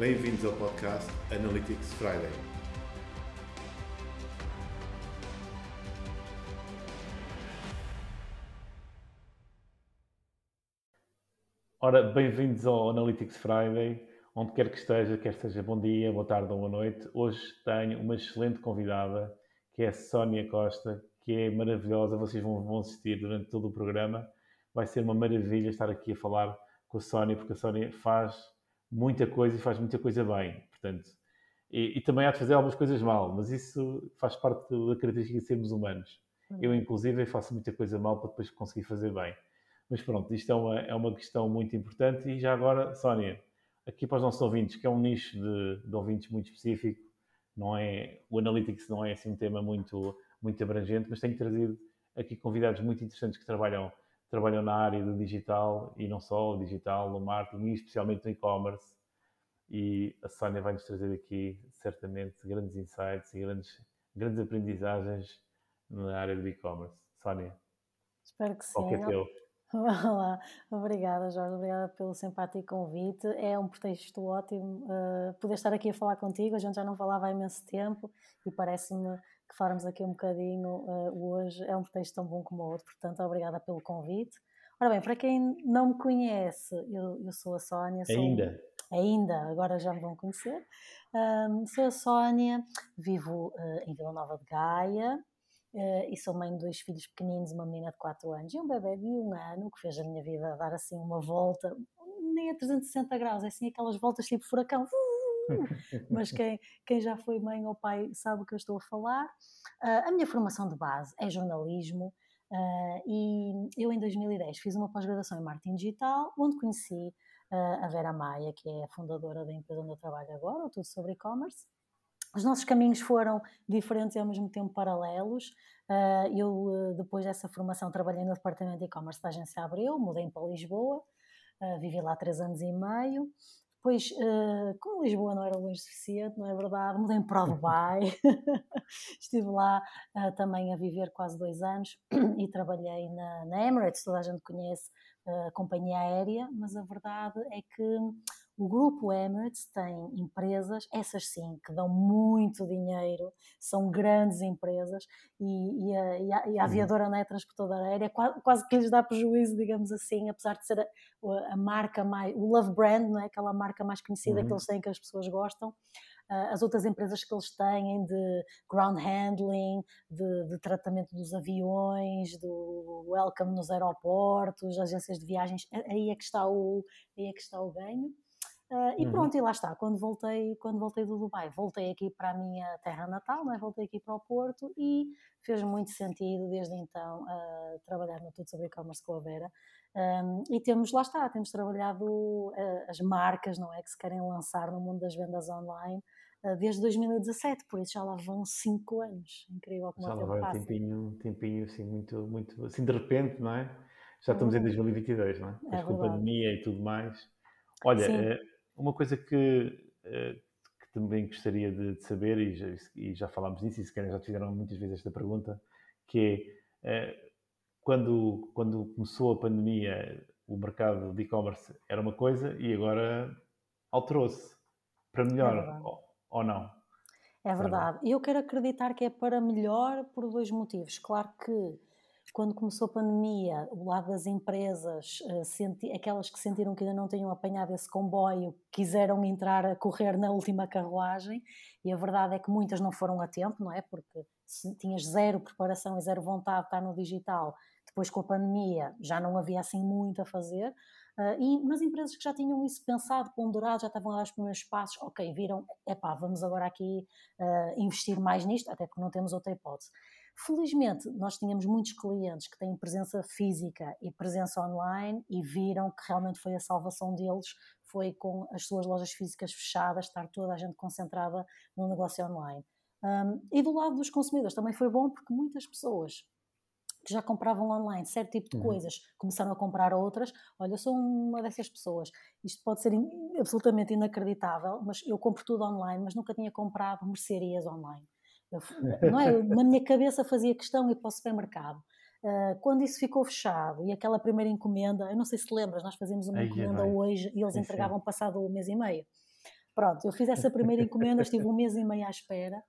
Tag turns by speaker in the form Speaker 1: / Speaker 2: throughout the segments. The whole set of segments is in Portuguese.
Speaker 1: Bem-vindos ao podcast Analytics Friday.
Speaker 2: Ora, bem-vindos ao Analytics Friday, onde quer que esteja, quer seja bom dia, boa tarde ou boa noite. Hoje tenho uma excelente convidada, que é a Sónia Costa, que é maravilhosa, vocês vão, vão assistir durante todo o programa. Vai ser uma maravilha estar aqui a falar com a Sónia, porque a Sónia faz muita coisa e faz muita coisa bem, portanto. E, e também há de fazer algumas coisas mal, mas isso faz parte da característica de sermos humanos. Eu, inclusive, faço muita coisa mal para depois conseguir fazer bem. Mas pronto, isto é uma, é uma questão muito importante. E já agora, Sónia, aqui para os nossos ouvintes, que é um nicho de, de ouvintes muito específico, não é, o Analytics não é assim um tema muito, muito abrangente, mas tenho trazido aqui convidados muito interessantes que trabalham, trabalham na área do digital e não só, o digital, o marketing e especialmente no e-commerce. E a Sónia vai nos trazer aqui, certamente, grandes insights e grandes, grandes aprendizagens na área do e-commerce. Sónia,
Speaker 3: Espero que sim.
Speaker 2: qualquer teu.
Speaker 3: Olá, obrigada Jorge, obrigada pelo simpático convite. É um pretexto ótimo uh, poder estar aqui a falar contigo. A gente já não falava há imenso tempo e parece-me que falarmos aqui um bocadinho uh, hoje é um pretexto tão bom como o outro. Portanto, obrigada pelo convite. Ora bem, para quem não me conhece, eu, eu sou a Sónia. Sou,
Speaker 2: Ainda?
Speaker 3: Ainda, agora já me vão conhecer. Um, sou a Sónia, vivo uh, em Vila Nova de Gaia, Uh, e sou mãe de dois filhos pequeninos, uma menina de 4 anos e um bebê de um ano, que fez a minha vida dar assim uma volta, nem a 360 graus, é assim aquelas voltas tipo furacão. Mas quem, quem já foi mãe ou pai sabe o que eu estou a falar. Uh, a minha formação de base é jornalismo uh, e eu em 2010 fiz uma pós-graduação em marketing digital, onde conheci a Vera Maia, que é a fundadora da empresa onde eu trabalho agora, Tudo Sobre E-Commerce os nossos caminhos foram diferentes e ao mesmo tempo paralelos. Eu, depois dessa formação, trabalhei no departamento de e-commerce da agência Abreu, mudei para Lisboa, vivi lá três anos e meio. Depois, ah, como Lisboa não era longe suficiente, não é verdade, mudei para o Dubai. Estive lá também a viver quase dois anos e trabalhei na, na Emirates, toda a gente conhece a companhia aérea, mas a verdade é que o grupo Emirates tem empresas, essas sim, que dão muito dinheiro, são grandes empresas, e, e, a, e a, e a, uhum. aviadora não é transportadora aérea, quase, quase, que lhes dá prejuízo, digamos assim, apesar de ser a, a marca mais, o Love Brand, não é? aquela marca mais conhecida uhum. que eles têm, que as pessoas gostam. Uh, as outras empresas que eles têm de ground handling, de, de, tratamento dos aviões, do welcome nos aeroportos, agências de viagens, aí é que está o, aí é que está o ganho. Uh, e uhum. pronto, e lá está. Quando voltei, quando voltei do Dubai, voltei aqui para a minha terra natal, né? voltei aqui para o Porto e fez muito sentido desde então uh, trabalhar no Tudo sobre e-commerce com a Vera. Um, e temos, lá está, temos trabalhado uh, as marcas, não é? Que se querem lançar no mundo das vendas online desde 2017, por isso já lá vão 5 anos. Incrível como
Speaker 2: já
Speaker 3: lá
Speaker 2: vai um tempinho, um tempinho assim, muito, muito, assim de repente, não é? Já estamos em 2022, uhum. não é? é com a pandemia e tudo mais. Olha, uma coisa que, eh, que também gostaria de, de saber, e já, e já, falámos disso, e se calhar já te fizeram muitas vezes esta pergunta, que é eh, quando, quando começou a pandemia, o mercado de e-commerce era uma coisa e agora alterou-se para melhor é ou, ou, não?
Speaker 3: É verdade. Eu quero acreditar que é para melhor por dois motivos. Claro que quando começou a pandemia, o lado das empresas, eh, senti, aquelas que sentiram que ainda não tinham apanhado esse comboio, quiseram entrar a correr na última carruagem, e a verdade é que muitas não foram a tempo, não é? Porque se tinhas zero preparação e zero vontade de estar no digital, depois com a pandemia já não havia assim muito a fazer. Uh, e, mas empresas que já tinham isso pensado, ponderado, já estavam dar os primeiros passos, ok, viram, epá, vamos agora aqui uh, investir mais nisto, até porque não temos outra hipótese. Felizmente, nós tínhamos muitos clientes que têm presença física e presença online e viram que realmente foi a salvação deles, foi com as suas lojas físicas fechadas, estar toda a gente concentrada no negócio online. Um, e do lado dos consumidores também foi bom porque muitas pessoas que já compravam online certo tipo de uhum. coisas começaram a comprar outras. Olha, eu sou uma dessas pessoas. Isto pode ser absolutamente inacreditável, mas eu compro tudo online, mas nunca tinha comprado mercearias online. Eu, não é? Na minha cabeça fazia questão ir para o supermercado. Uh, quando isso ficou fechado e aquela primeira encomenda, eu não sei se lembras, nós fazíamos uma encomenda hoje e eles entregavam passado um mês e meio. Pronto, eu fiz essa primeira encomenda, estive um mês e meio à espera,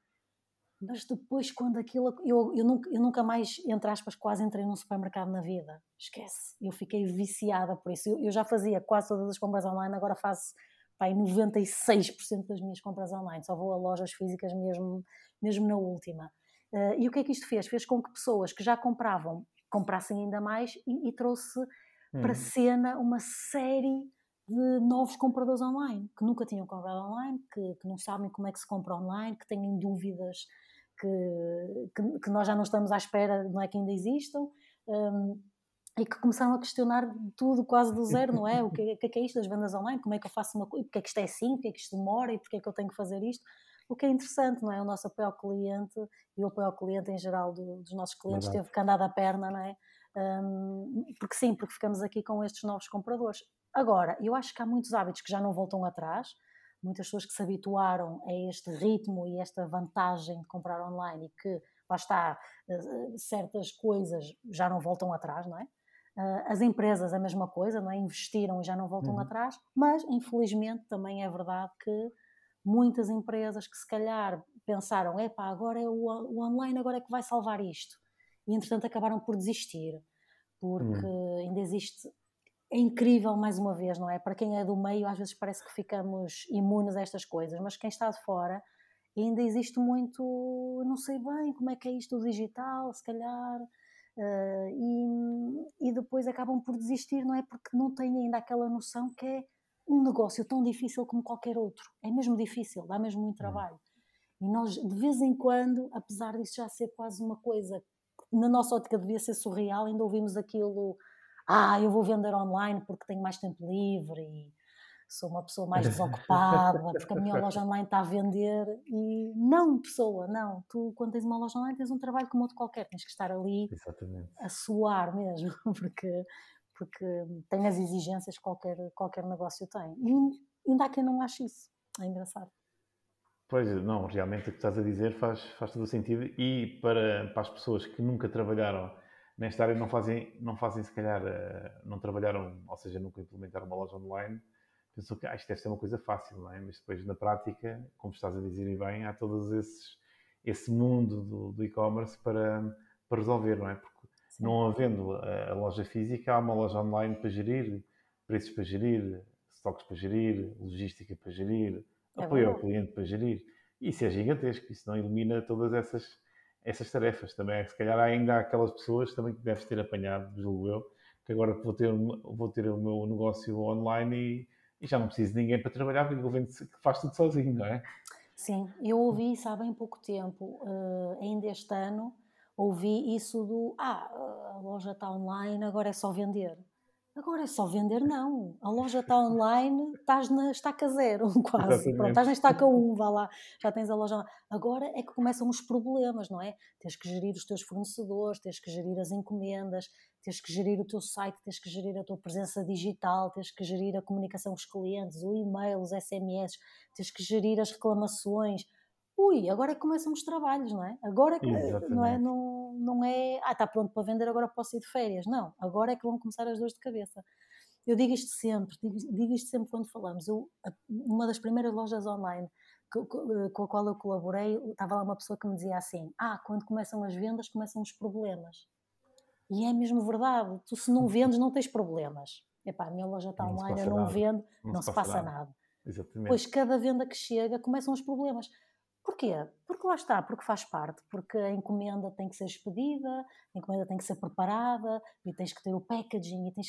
Speaker 3: mas depois, quando aquilo. Eu, eu, nunca, eu nunca mais, entre aspas, quase entrei num supermercado na vida. Esquece. Eu fiquei viciada por isso. Eu, eu já fazia quase todas as compras online, agora faço pai, 96% das minhas compras online. Só vou a lojas físicas mesmo, mesmo na última. Uh, e o que é que isto fez? Fez com que pessoas que já compravam comprassem ainda mais e, e trouxe hum. para cena uma série de novos compradores online que nunca tinham comprado online, que, que não sabem como é que se compra online, que têm dúvidas que, que, que, nós já não estamos à espera, não é que ainda existam, um, e que começaram a questionar tudo quase do zero, não é? O que, que, é, que é isto das vendas online? Como é que eu faço uma coisa? Porque é que isto é assim? Porque é que isto demora? E porque é que eu tenho que fazer isto? O que é interessante, não é? O nosso apoio ao cliente e o apoio ao cliente em geral do, dos nossos clientes Verdade. teve que andar da perna, não é? Um, porque sim, porque ficamos aqui com estes novos compradores. Agora, eu acho que há muitos hábitos que já não voltam atrás, muitas pessoas que se habituaram a este ritmo e esta vantagem de comprar online e que, lá está, eh, certas coisas já não voltam atrás, não é? As empresas a mesma coisa, não é? Investiram e já não voltam uhum. atrás, mas infelizmente também é verdade que muitas empresas que se calhar pensaram, epá, agora é o, o online agora é que vai salvar isto. E entretanto acabaram por desistir, porque uhum. ainda existe é incrível, mais uma vez, não é? Para quem é do meio, às vezes parece que ficamos imunes a estas coisas, mas quem está de fora, ainda existe muito, não sei bem como é que é isto do digital, se calhar, uh, e, e depois acabam por desistir, não é? Porque não têm ainda aquela noção que é um negócio tão difícil como qualquer outro. É mesmo difícil, dá mesmo muito hum. trabalho. E nós, de vez em quando, apesar disso já ser quase uma coisa na nossa ótica devia ser surreal, ainda ouvimos aquilo ah, eu vou vender online porque tenho mais tempo livre e sou uma pessoa mais desocupada, porque a minha loja online está a vender. E não, pessoa, não. Tu, quando tens uma loja online, tens um trabalho como outro qualquer, tens que estar ali Exatamente. a suar mesmo, porque, porque tem as exigências que qualquer, qualquer negócio tem. E ainda há quem não ache isso. É engraçado.
Speaker 2: Pois, não, realmente o que estás a dizer faz, faz todo o sentido. E para, para as pessoas que nunca trabalharam nesta área não fazem, não fazem se calhar, eh, não trabalharam, ou seja, nunca implementaram uma loja online, pensou que ah, isto deve ser uma coisa fácil, não é? Mas depois na prática, como estás a dizer e bem, há esses, esse mundo do, do e-commerce para, para resolver, não é? Porque Sim. não havendo a, a, loja física, há uma loja online para gerir, preços para gerir, estoques para gerir, logística para gerir, é apoio ao cliente para gerir. Isso é gigantesco, isso não elimina todas essas essas tarefas também. Se calhar ainda há aquelas pessoas também que deves ter apanhado, julgo eu, que agora vou ter, vou ter o meu negócio online e, e já não preciso de ninguém para trabalhar, porque vendo que faz tudo sozinho, não é?
Speaker 3: Sim, eu ouvi isso há bem pouco tempo, uh, ainda este ano, ouvi isso do ah, a loja está online, agora é só vender. Agora é só vender, não. A loja está online, estás na estaca zero, quase. Exatamente. Pronto, estás na estaca 1, vá lá, já tens a loja. Agora é que começam os problemas, não é? Tens que gerir os teus fornecedores, tens que gerir as encomendas, tens que gerir o teu site, tens que gerir a tua presença digital, tens que gerir a comunicação com os clientes, o e-mail, os SMS, tens que gerir as reclamações. Ui, agora é que começam os trabalhos, não é? Agora é que, não é? Não, não é, ah, está pronto para vender, agora posso ir de férias. Não, agora é que vão começar as dores de cabeça. Eu digo isto sempre, digo, digo isto sempre quando falamos. Eu, uma das primeiras lojas online com a qual eu colaborei, estava lá uma pessoa que me dizia assim: Ah, quando começam as vendas, começam os problemas. E é mesmo verdade. Tu, se não vendes, não tens problemas. Epá, a minha loja está online, eu não nada. vendo, não, não se, passa, passa nada. nada. Exatamente. Pois cada venda que chega começam os problemas. Porquê? Porque lá está, porque faz parte, porque a encomenda tem que ser expedida, a encomenda tem que ser preparada, e tens que ter o packaging, e tens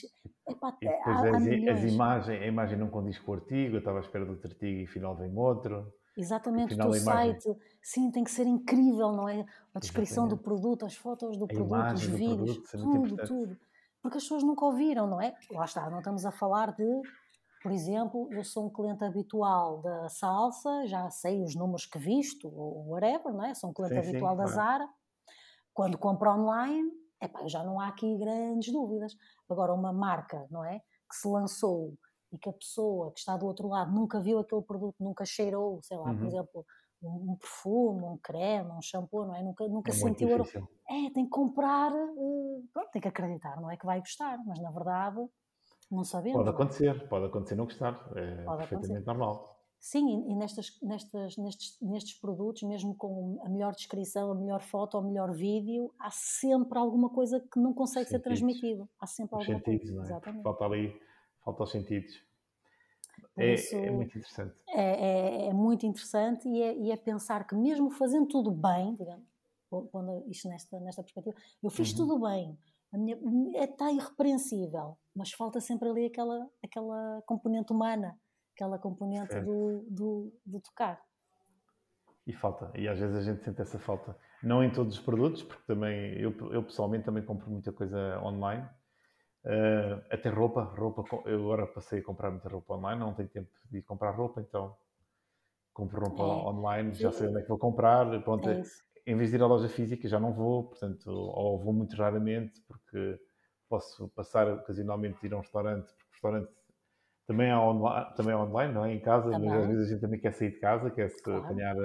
Speaker 2: Epá, e depois há, há as, as imagens, a imagem não condiz com o artigo, eu estava à espera do outro artigo e afinal vem outro.
Speaker 3: Exatamente, o teu site, sim, tem que ser incrível, não é? A descrição Exatamente. do produto, as fotos do a produto, os vídeos, produto, tudo, tudo. Porque as pessoas nunca ouviram, não é? Lá está, não estamos a falar de por exemplo, eu sou um cliente habitual da Salsa, já sei os números que visto, ou whatever, não é? Sou um cliente sim, habitual sim, da Zara. Quando compro online, epá, já não há aqui grandes dúvidas. Agora, uma marca, não é? Que se lançou e que a pessoa que está do outro lado nunca viu aquele produto, nunca cheirou, sei lá, uhum. por exemplo, um, perfume, um creme, um shampoo, não é? Nunca, nunca é sentiu. É, tem que comprar, uh, pronto, tem que acreditar, não é? Que vai gostar, mas na verdade não sabemos.
Speaker 2: Pode acontecer, pode acontecer não gostar. É pode perfeitamente acontecer. normal.
Speaker 3: Sim, e nestas, nestas, nestes, nestes produtos, mesmo com a melhor descrição, a melhor foto, o melhor vídeo, há sempre alguma coisa que não consegue ser transmitido. Há sempre
Speaker 2: os
Speaker 3: alguma
Speaker 2: sentidos,
Speaker 3: coisa.
Speaker 2: Não é?
Speaker 3: Exatamente.
Speaker 2: Falta ali, falta os sentidos. É, é, muito interessante.
Speaker 3: É, é, é muito interessante e é, e é, pensar que mesmo fazendo tudo bem, digamos, quando isto nesta, nesta perspectiva, eu fiz uhum. tudo bem, a minha, está irrepreensível, mas falta sempre ali aquela, aquela componente humana aquela componente do, do, do, tocar.
Speaker 2: E falta, e às vezes a gente sente essa falta. Não em todos os produtos, porque também eu, eu pessoalmente também compro muita coisa online. Uh, até roupa, roupa, eu agora passei a comprar muita roupa online, não tenho tempo de comprar roupa, então compro roupa é. online, já sei onde é que vou comprar, pronto, é em vez de ir à loja física já não vou, portanto, ou vou muito raramente, porque posso passar ocasionalmente ir a um restaurante, porque o restaurante também é, online, também é online, não é? Em casa, também. mas às vezes a gente também quer sair de casa, quer se claro. apanhar,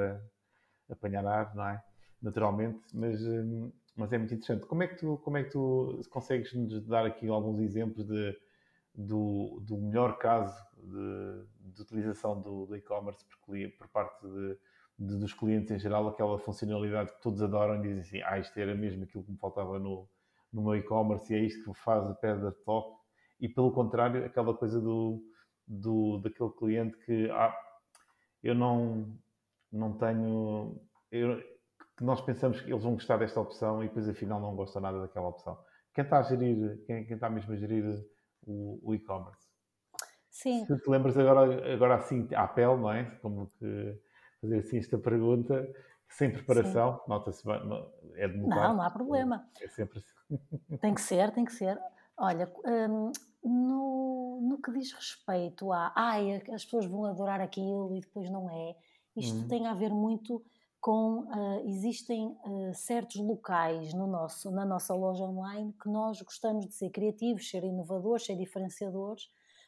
Speaker 2: apanhar ar, não é? Naturalmente, mas, hum, mas é muito interessante. Como é que tu, como é que tu consegues nos dar aqui alguns exemplos de, do, do melhor caso de, de utilização do, do e-commerce por, por, parte de, de, dos clientes em geral, aquela funcionalidade que todos adoram e dizem assim, ah, isto era mesmo aquilo que me faltava no, no meu e-commerce e é isto que faz a pedra top e pelo contrário, aquela coisa do, do daquele cliente que ah, eu não, não tenho. Eu, que nós pensamos que eles vão gostar desta opção e depois afinal não gostam nada daquela opção. Quem está a gerir, quem, quem está mesmo a gerir o, o e-commerce?
Speaker 3: Sim.
Speaker 2: Se te lembras agora, agora assim, à pele, não é? Como que fazer assim esta pergunta, sem preparação, nota-se bem, é de
Speaker 3: Não, não há problema.
Speaker 2: É sempre assim.
Speaker 3: Tem que ser, tem que ser. Olha, hum, no, no que diz respeito a ai, as pessoas vão adorar aquilo e depois não é, isto uhum. tem a ver muito com uh, existem uh, certos locais no nosso, na nossa loja online que nós gostamos de ser criativos, ser inovadores, ser diferenciadores,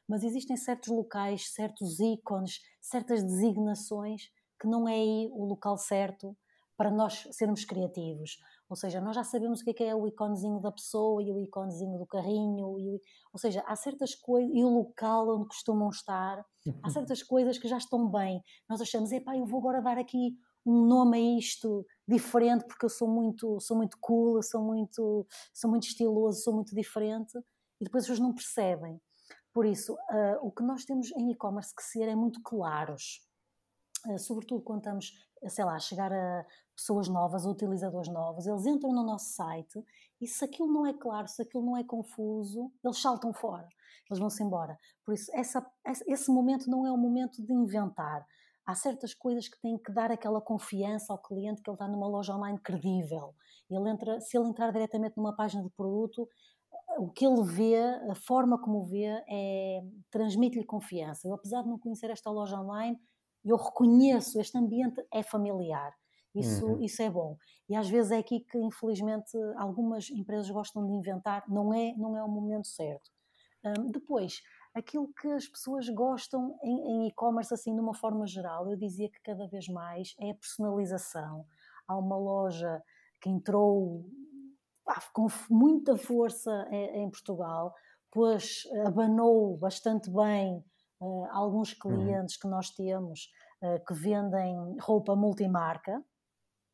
Speaker 3: mas existem certos locais, certos ícones, certas designações que não é aí o local certo para nós sermos criativos. Ou seja, nós já sabemos o que é, que é o iconezinho da pessoa e o iconezinho do carrinho, e, ou seja, há certas coisas, e o local onde costumam estar, há certas coisas que já estão bem. Nós achamos, epá, eu vou agora dar aqui um nome a isto diferente porque eu sou muito, sou muito cool, sou muito, sou muito estiloso, sou muito diferente, e depois as pessoas não percebem. Por isso, uh, o que nós temos em e-commerce que ser é muito claros. Uh, sobretudo quando estamos, sei lá, a chegar a pessoas novas, utilizadores novos, eles entram no nosso site e se aquilo não é claro, se aquilo não é confuso, eles saltam fora, eles vão-se embora. Por isso, essa, esse momento não é o momento de inventar. Há certas coisas que têm que dar aquela confiança ao cliente que ele está numa loja online credível. Ele entra, se ele entrar diretamente numa página de produto, o que ele vê, a forma como vê, é, transmite-lhe confiança. Eu, apesar de não conhecer esta loja online, eu reconheço, este ambiente é familiar. Isso, uhum. isso é bom. E às vezes é aqui que, infelizmente, algumas empresas gostam de inventar, não é, não é o momento certo. Um, depois, aquilo que as pessoas gostam em e-commerce, assim, de uma forma geral, eu dizia que cada vez mais é a personalização. Há uma loja que entrou ah, com muita força em, em, Portugal, pois abanou bastante bem uh, alguns uhum. clientes uhum. que nós temos uh, que vendem roupa multimarca,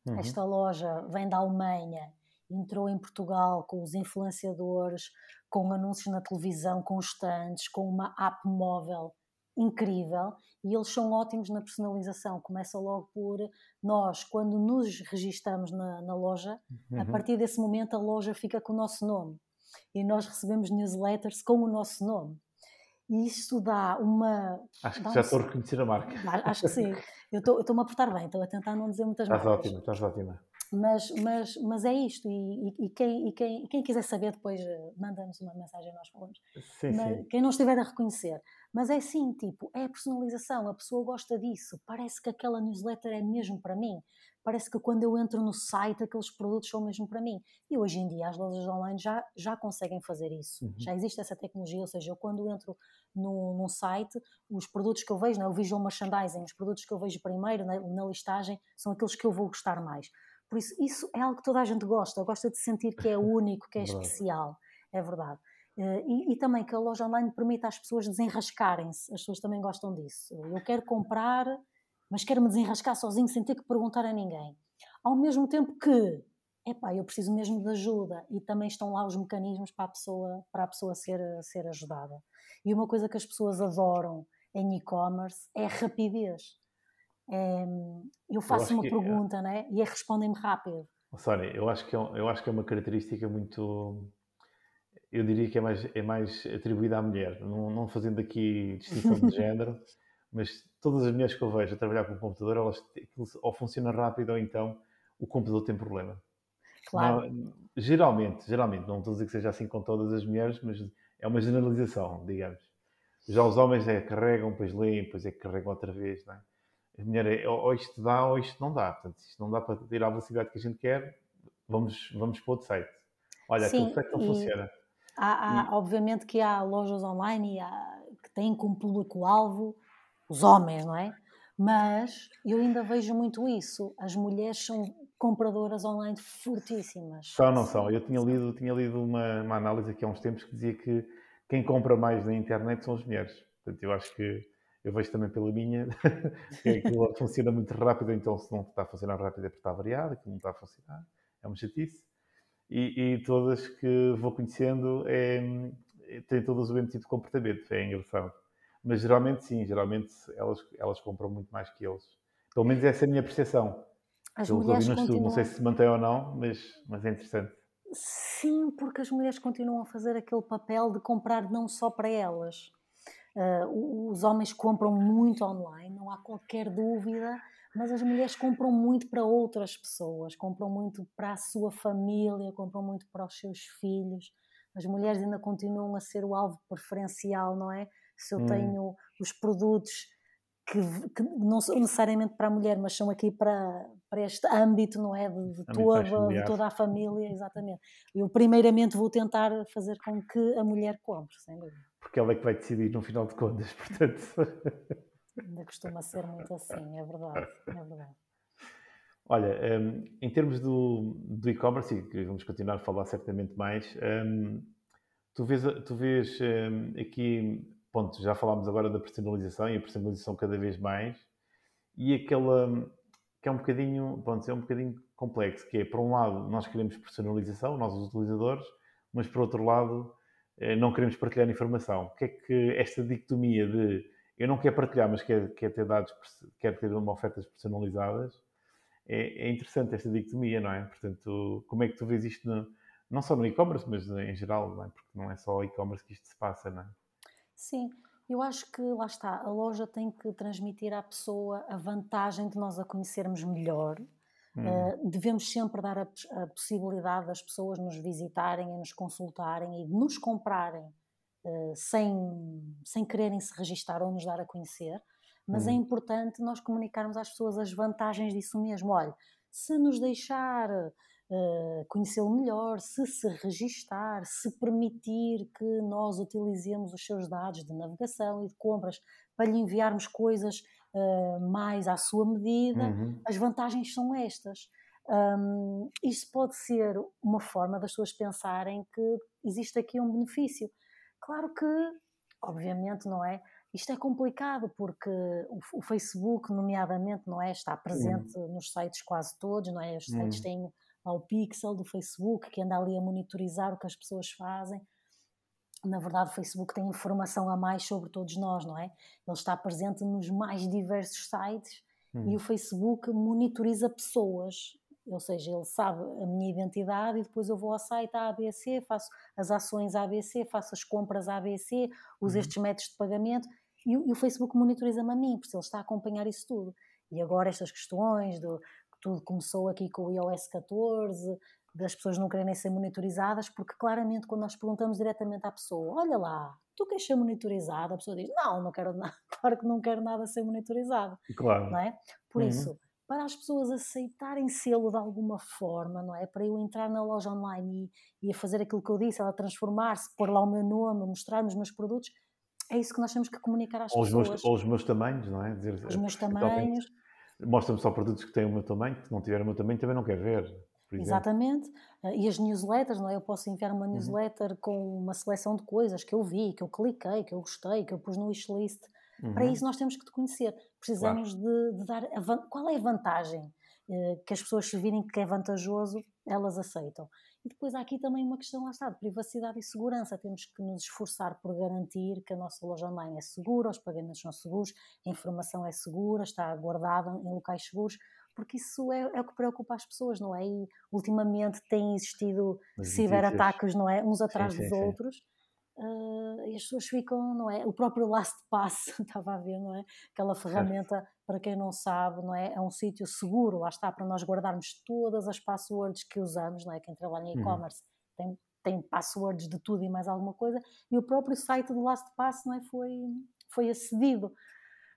Speaker 3: Uhum. Esta loja vem da Alemanha, entrou em Portugal com os influenciadores, com anúncios na televisão constantes, com uma app móvel incrível e eles são ótimos na personalização. Começa logo por nós, quando nos registramos na, na loja, uhum. a partir desse momento a loja fica com o nosso nome e nós recebemos newsletters com o nosso nome. E isto dá uma.
Speaker 2: Acho que já estou a reconhecer a marca.
Speaker 3: Acho que sim. Eu estou-me a portar bem, estou a tentar não dizer muitas
Speaker 2: estás marcas. Estás ótima, estás ótima.
Speaker 3: Mas, mas, mas é isto, e, e, e, quem, e quem, quem quiser saber depois eh, manda-nos uma mensagem nós falamos.
Speaker 2: Sim, mas, sim.
Speaker 3: Quem não estiver a reconhecer. Mas é assim, tipo, é a personalização, a pessoa gosta disso, parece que aquela newsletter é mesmo para mim parece que quando eu entro no site aqueles produtos são mesmo para mim. E hoje em dia as lojas online já, já conseguem fazer isso. Uhum. Já existe essa tecnologia, ou seja, eu quando entro no, num site, os produtos que eu vejo, né, o visual merchandising, os produtos que eu vejo primeiro na, na listagem são aqueles que eu vou gostar mais. Por isso, isso é algo que toda a gente gosta, gosta de sentir que é único, que é especial. É verdade. Uh, e, e, também que a loja online permita às pessoas desenrascarem-se. As pessoas também gostam disso. Eu quero comprar, mas quero me desenrascar sozinho sem ter que perguntar a ninguém. Ao mesmo tempo que, epá, eu preciso mesmo de ajuda e também estão lá os mecanismos para a pessoa, para a pessoa ser, ser ajudada. E uma coisa que as pessoas adoram em e-commerce é a rapidez. Eu faço eu uma é. pergunta é... né, e respondem-me rápido.
Speaker 2: Sónia, eu acho, que é, eu acho que é uma característica muito. Eu diria que é mais, é mais atribuída à mulher, não, não fazendo aqui distinção de género, mas todas as mulheres que eu vejo a trabalhar com o computador, elas ou funciona rápido ou então o computador tem problema.
Speaker 3: Claro.
Speaker 2: Não, geralmente, geralmente, não estou a dizer que seja assim com todas as mulheres, mas é uma generalização, digamos. Já os homens é carregam, depois leem, depois é que carregam outra vez, não é? A mulher é ou isto dá ou isto não dá. Portanto, isto não dá para ter a velocidade que a gente quer, vamos, vamos para outro site. Olha, Sim, aquele site não funciona.
Speaker 3: Há, há, e... Obviamente que há lojas online há, que têm como público-alvo os homens, não é? Mas eu ainda vejo muito isso. As mulheres são compradoras online fortíssimas.
Speaker 2: São, não são. Eu tinha lido, tinha lido uma, uma análise aqui há uns tempos que dizia que quem compra mais na internet são as mulheres. Portanto, eu acho que eu vejo também pela minha que aquilo funciona muito rápido, então se não está a funcionar rápido é porque está variado, aquilo não está a funcionar, é uma chatice. E, e todas que vou conhecendo é, têm todas o mesmo tipo de comportamento, é engraçado. Mas geralmente sim, geralmente elas, elas compram muito mais que eles. Pelo menos essa é a minha percepção.
Speaker 3: As mulheres continuam...
Speaker 2: Não sei se se mantém ou não, mas, mas é interessante.
Speaker 3: Sim, porque as mulheres continuam a fazer aquele papel de comprar não só para elas. Uh, os homens compram muito online, não há qualquer dúvida, mas as mulheres compram muito para outras pessoas, compram muito para a sua família, compram muito para os seus filhos. As mulheres ainda continuam a ser o alvo preferencial, não é? Se eu hum. tenho os produtos que, que, não são necessariamente para a mulher, mas são aqui para, para este âmbito, não é? De, de toda, de toda a família, exatamente. Eu, primeiramente, vou tentar fazer com que a mulher compre, sem dúvida.
Speaker 2: Porque ela é que vai decidir no final de contas, portanto.
Speaker 3: Ainda costuma ser muito assim, é verdade. É verdade.
Speaker 2: Olha, um, em termos do, do e-commerce, e vamos continuar a falar certamente mais, um, tu vês, tu vês um, aqui ponto, já falámos agora da personalização e a personalização cada vez mais, e aquela que é um bocadinho, pronto, é um bocadinho complexo, que é, por um lado, nós queremos personalização, nós os utilizadores, mas por outro lado, não queremos partilhar informação. O que é que esta dicotomia de eu não quero partilhar, mas quero, quero ter dados, quero ter uma ofertas personalizadas, é, é, interessante esta dicotomia, não é? Portanto, como é que tu vês isto, no, não só no e-commerce, mas em geral, não é? Porque não é só e-commerce que isto se passa, não é?
Speaker 3: Sim, eu acho que lá está, a loja tem que transmitir à pessoa a vantagem de nós a conhecermos melhor. Uh, devemos sempre dar a, a, possibilidade das pessoas nos visitarem e nos consultarem e nos comprarem uh, sem, sem quererem se registar ou nos dar a conhecer. Mas é hum. importante nós comunicarmos às pessoas as vantagens disso mesmo. Olha, se nos deixar uh, conhecê-lo melhor, se se registar, se permitir que nós utilizemos os seus dados de navegação e de compras para lhe enviarmos coisas uh, mais à sua medida, uhum. as vantagens são estas. Um, isto pode ser uma forma das pessoas pensarem que existe aqui um benefício. Claro que, obviamente, não é? Isto é complicado porque o, o Facebook, nomeadamente, não é? Está presente uhum. nos sites quase todos, não é? Os sites uhum. têm ao pixel do Facebook, que anda ali a monitorizar o que as pessoas fazem. Na verdade, o Facebook tem informação a mais sobre todos nós, não é? Ele está presente nos mais diversos sites hum. e o Facebook monitoriza pessoas, ou seja, ele sabe a minha identidade e depois eu vou ao site ABC, faço as ações ABC, faço as compras ABC, uso uhum. estes métodos de pagamento e, e o Facebook monitoriza-me a mim, porque ele está a acompanhar isso tudo. E agora estas questões do tudo começou aqui com o iOS 14, das pessoas não quererem ser monitorizadas, porque claramente quando nós perguntamos diretamente à pessoa, olha lá, tu queres ser monitorizada? A pessoa diz, não, não quero nada, claro que não quero nada ser monitorizado.
Speaker 2: Claro.
Speaker 3: Não é? Por uhum. isso, para as pessoas aceitarem selo de alguma forma, não é? Para eu entrar na loja online e, e fazer aquilo que eu disse, ela transformar-se, pôr lá o meu nome, mostrar-me os meus produtos, é isso que nós temos que comunicar às
Speaker 2: ou
Speaker 3: pessoas.
Speaker 2: Os meus, ou os meus tamanhos, não é?
Speaker 3: Dizer, os meus tamanhos
Speaker 2: mostra-me só produtos que têm o meu tamanho, que não tiver o meu tamanho também não quer ver.
Speaker 3: Exatamente. Eh, e as newsletters, não é? Eu posso enviar uma
Speaker 2: Uhum.
Speaker 3: newsletter com uma seleção de coisas que eu vi, que eu cliquei, que eu gostei, que eu pus no wishlist. Para
Speaker 2: Uhum.
Speaker 3: isso nós temos que te conhecer. Precisamos de, de dar a qual é a vantagem eh, que as pessoas se virem que é vantajoso, elas aceitam. E depois há aqui também uma questão lá está, de privacidade e segurança. Temos que nos esforçar por garantir que a nossa loja online é segura, os pagamentos são seguros, a informação é segura, está guardada em locais seguros, porque isso é, é o que preocupa as pessoas, não é? E ultimamente têm existido ciberataques, não é? Uns atrás
Speaker 2: sim,
Speaker 3: dos
Speaker 2: sim.
Speaker 3: outros. eh, e as pessoas ficam, não é? O próprio LastPass, estava a ver, não é? Aquela ferramenta, para quem não sabe, não é? É um sítio seguro, lá está, para nós guardarmos todas as passwords que usamos, não é? Quem trabalha em
Speaker 2: Uhum.
Speaker 3: e-commerce tem, tem passwords de tudo e mais alguma coisa, e o próprio site do LastPass, não é? Foi, foi acedido.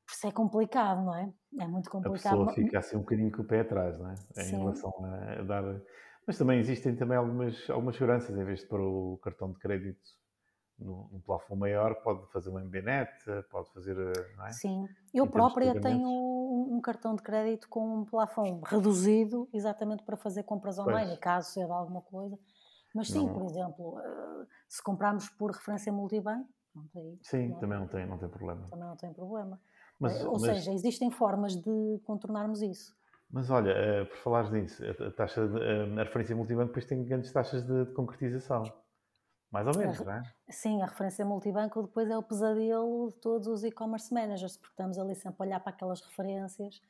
Speaker 3: Por isso é complicado, não é? É muito
Speaker 2: a
Speaker 3: complicado.
Speaker 2: pessoa
Speaker 3: Ma-
Speaker 2: fica assim um bocadinho com o pé atrás, não é? Em
Speaker 3: Sim.
Speaker 2: relação a dar. Mas também existem também algumas, algumas seguranças, em vez de pôr o cartão de crédito num plafond maior, pode fazer uma MBNet, pode fazer. eh, Não é?
Speaker 3: Sim,
Speaker 2: em
Speaker 3: eu própria tenho um, cartão de crédito com um plafond reduzido, exatamente para fazer compras online,
Speaker 2: Pois.
Speaker 3: caso seja alguma coisa. Mas sim,
Speaker 2: Não-
Speaker 3: por exemplo, eh, se comprarmos por referência multibanco, pronto, aí
Speaker 2: Sim,
Speaker 3: não
Speaker 2: também não tem, não tem problema.
Speaker 3: também não tem problema.
Speaker 2: Mas,
Speaker 3: Eh, Ou
Speaker 2: mas,
Speaker 3: seja, existem formas de contornarmos isso.
Speaker 2: mas olha, eh, por falares nisso, a, a taxa de, eh, a referência multibanco depois tem grandes taxas de, de concretização. Mais ou menos,
Speaker 3: re-
Speaker 2: não é?
Speaker 3: Sim, a referência multibanco depois é o pesadelo de todos os e-commerce managers, porque estamos ali sempre a olhar para aquelas referências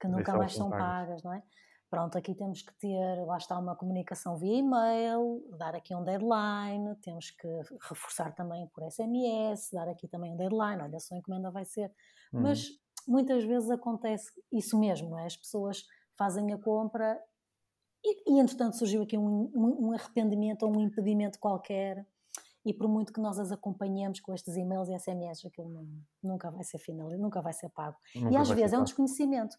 Speaker 3: que nunca mais
Speaker 2: são pagas,
Speaker 3: não é? Pronto, aqui temos que ter, lá está uma comunicação via e-mail, dar aqui um deadline, temos que reforçar também por SMS, dar aqui também um deadline, olha, a sua encomenda vai ser.
Speaker 2: Uhum.
Speaker 3: Mas muitas vezes acontece isso mesmo, é? As pessoas fazem a compra e, e entretanto surgiu aqui um, um, um arrependimento ou um impedimento qualquer e por muito que nós as acompanhemos com estes e-mails e SMS, aquilo não- nunca vai ser finalizado, nunca vai ser pago.
Speaker 2: Nunca
Speaker 3: e às vezes é um desconhecimento.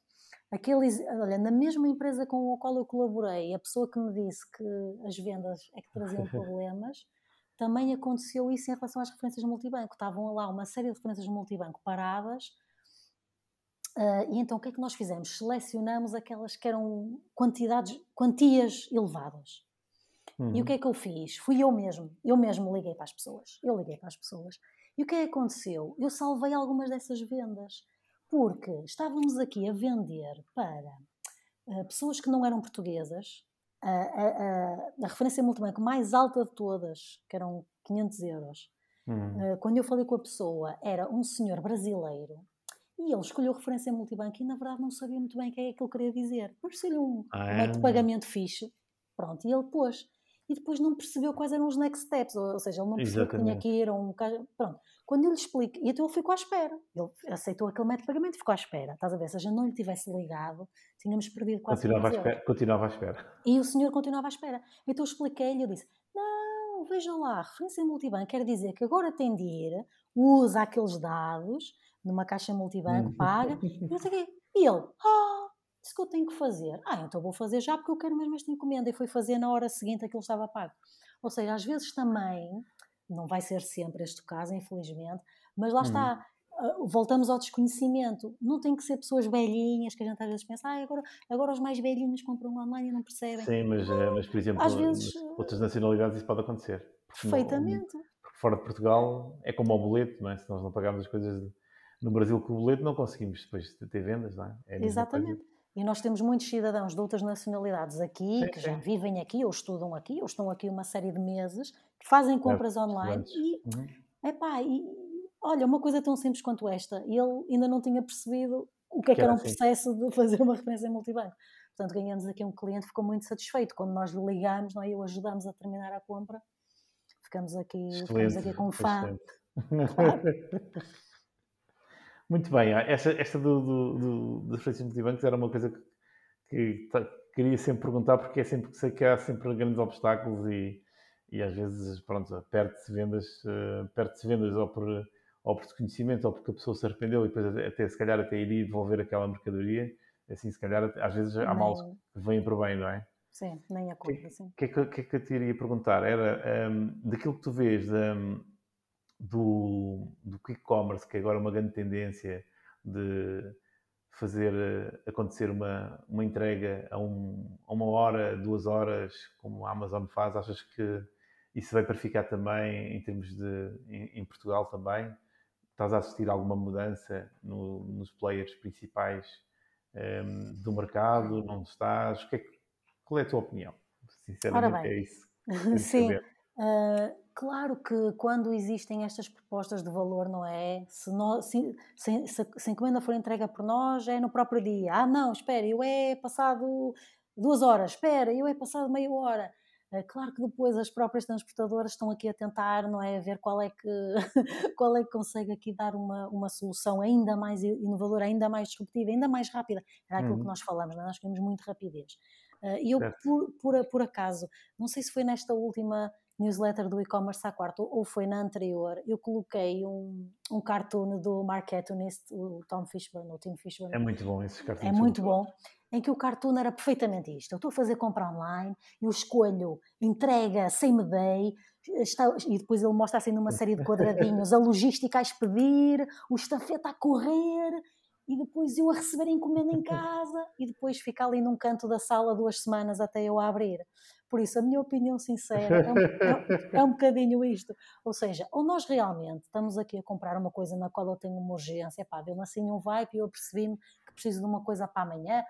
Speaker 3: Aqueles, olha, na mesma empresa com a qual eu colaborei, a pessoa que me disse que as vendas é que traziam problemas, também aconteceu isso em relação às referências multibanco. Estavam lá uma série de referências multibanco paradas, ah, e então o que é que nós fizemos? Selecionamos aquelas que eram quantidades, quantias elevadas. E
Speaker 2: Uhum.
Speaker 3: o que é que eu fiz? Fui eu mesmo. Eu mesmo liguei para as pessoas. Eu liguei para as pessoas. E o que é que aconteceu? Eu salvei algumas dessas vendas. Porque estávamos aqui a vender para eh, pessoas que não eram portuguesas. A, a- a- referência multibanco mais alta de todas, que eram 500 euros.
Speaker 2: Uhum.
Speaker 3: Eh, quando eu falei com a pessoa, era um senhor brasileiro. E ele escolheu referência multibanco e, na verdade, não sabia muito bem o que é que ele queria dizer. Parecia-lhe um,
Speaker 2: Ah,
Speaker 3: um método de
Speaker 2: é?
Speaker 3: pagamento fixe. Pronto, e ele pôs. E depois não percebeu quais eram os next steps, ou, ou seja, ele não percebeu que tinha que ir a um... Pronto, quando eu lhe explico, e então ele ficou à espera. Ele aceitou aquele método de pagamento e ficou à espera. Estás a ver? Se a gente não lhe tivesse ligado, tínhamos perdido quase
Speaker 2: Continuava, à
Speaker 3: 500 euros.
Speaker 2: espera, continuava à espera.
Speaker 3: E o senhor continuava à espera. Então eu expliquei-lhe, eu disse, não, vejam lá, referência multibanco quer dizer que agora tem de ir, usa aqueles dados numa caixa multibanco,
Speaker 2: Uhum.
Speaker 3: paga, e não sei o quê. E ele, ah, isso que eu tenho que fazer. Ah, então vou fazer já porque eu quero mesmo esta encomenda. E foi fazer na hora seguinte aquilo estava pago. Ou seja, às vezes também, não vai ser sempre este o caso, infelizmente, mas lá
Speaker 2: Uhum.
Speaker 3: está, ah, voltamos ao desconhecimento. Não tem que ser pessoas velhinhas que a gente às vezes pensa, ah, agora, agora os mais velhinhos compram online e não percebem.
Speaker 2: Sim, mas, eh, mas por exemplo,
Speaker 3: às vezes,
Speaker 2: outras nacionalidades isso pode acontecer.
Speaker 3: Perfeitamente.
Speaker 2: porque fora de Portugal é como o boleto, não é? Se nós não pagarmos as coisas no Brasil com o boleto, não conseguimos depois ter vendas, não é? É coisa.
Speaker 3: E nós temos muitos cidadãos de outras nacionalidades aqui,
Speaker 2: Sim,
Speaker 3: que já
Speaker 2: sim.
Speaker 3: vivem aqui, ou estudam aqui, ou estão aqui uma série de meses, que fazem compras online
Speaker 2: estudantes.
Speaker 3: e,
Speaker 2: Uhum.
Speaker 3: epá, e olha, uma coisa tão simples quanto esta, ele ainda não tinha percebido o que é que
Speaker 2: Que
Speaker 3: era
Speaker 2: era
Speaker 3: um
Speaker 2: assim.
Speaker 3: processo de fazer uma referência em multibanco. Portanto, ganhamos aqui um cliente que ficou muito satisfeito. Quando nós lhe ligamos, não é? e o ajudamos a terminar a compra, ficamos aqui, ficamos aqui com um fã.
Speaker 2: Muito bem, ah, esta, esta do, do, do, referências multibancos era uma coisa que, que ta- queria sempre perguntar, porque é sempre que sei que há sempre grandes obstáculos e, e às vezes, pronto, perde-se vendas, eh, perde-se vendas ou por, ou por desconhecimento ou porque a pessoa se arrependeu e depois até, se calhar até iria devolver aquela mercadoria, assim se calhar às vezes há males que vêm para o bem, não é?
Speaker 3: Sim, nem a conta, sim.
Speaker 2: O que, é que, que é que eu te iria perguntar? Era hum, daquilo que tu vês hum, do, do e-commerce, que agora é uma grande tendência de fazer uh, acontecer uma, uma entrega a, um, a uma hora, duas horas, como a Amazon faz? Achas que isso vai para ficar também em termos de em, em Portugal também? Estás a assistir a alguma mudança no, nos players principais um, ehm, do mercado? Não estás? Que é qual é a tua opinião? Sinceramente, é isso.
Speaker 3: Sim. Uh, claro que quando existem estas propostas de valor, não é? Se, nós, se, se, se, se a encomenda for entrega por nós, é no próprio dia. Ah, não, espera, eu é passado duas horas, espera, eu é passado meia hora. Uh, claro que depois as próprias transportadoras estão aqui a tentar, não é? A ver qual é que, qual é que consegue aqui dar uma, uma solução ainda mais inovadora, ainda mais disruptiva, ainda mais rápida. Era aquilo uhum. que nós falamos, não é? nós queremos muito rapidez. Uh, eu, por, por, por acaso, não sei se foi nesta última newsletter do e-commerce à quarta ou foi na anterior, eu coloquei um, um cartoon do marketonist, o Tom Fishburne, o Tim Fishburne.
Speaker 2: É muito bom esses cartoons.
Speaker 3: É muito bom. Em que o cartoon era perfeitamente isto. Eu estou a fazer compra online, eu escolho entrega sem medei, Está, e depois ele mostra assim numa série de quadradinhos a logística a expedir, o estafeta a correr, e depois eu a receber a encomenda em casa, e depois fica ali num canto da sala duas semanas até eu a abrir. Por isso, a minha opinião sincera é um, é, é um bocadinho isto. Ou seja, ou nós realmente estamos aqui a comprar uma coisa na qual eu tenho uma urgência, pá, deu-me assim um vibe e eu percebi-me que preciso de uma coisa para amanhã,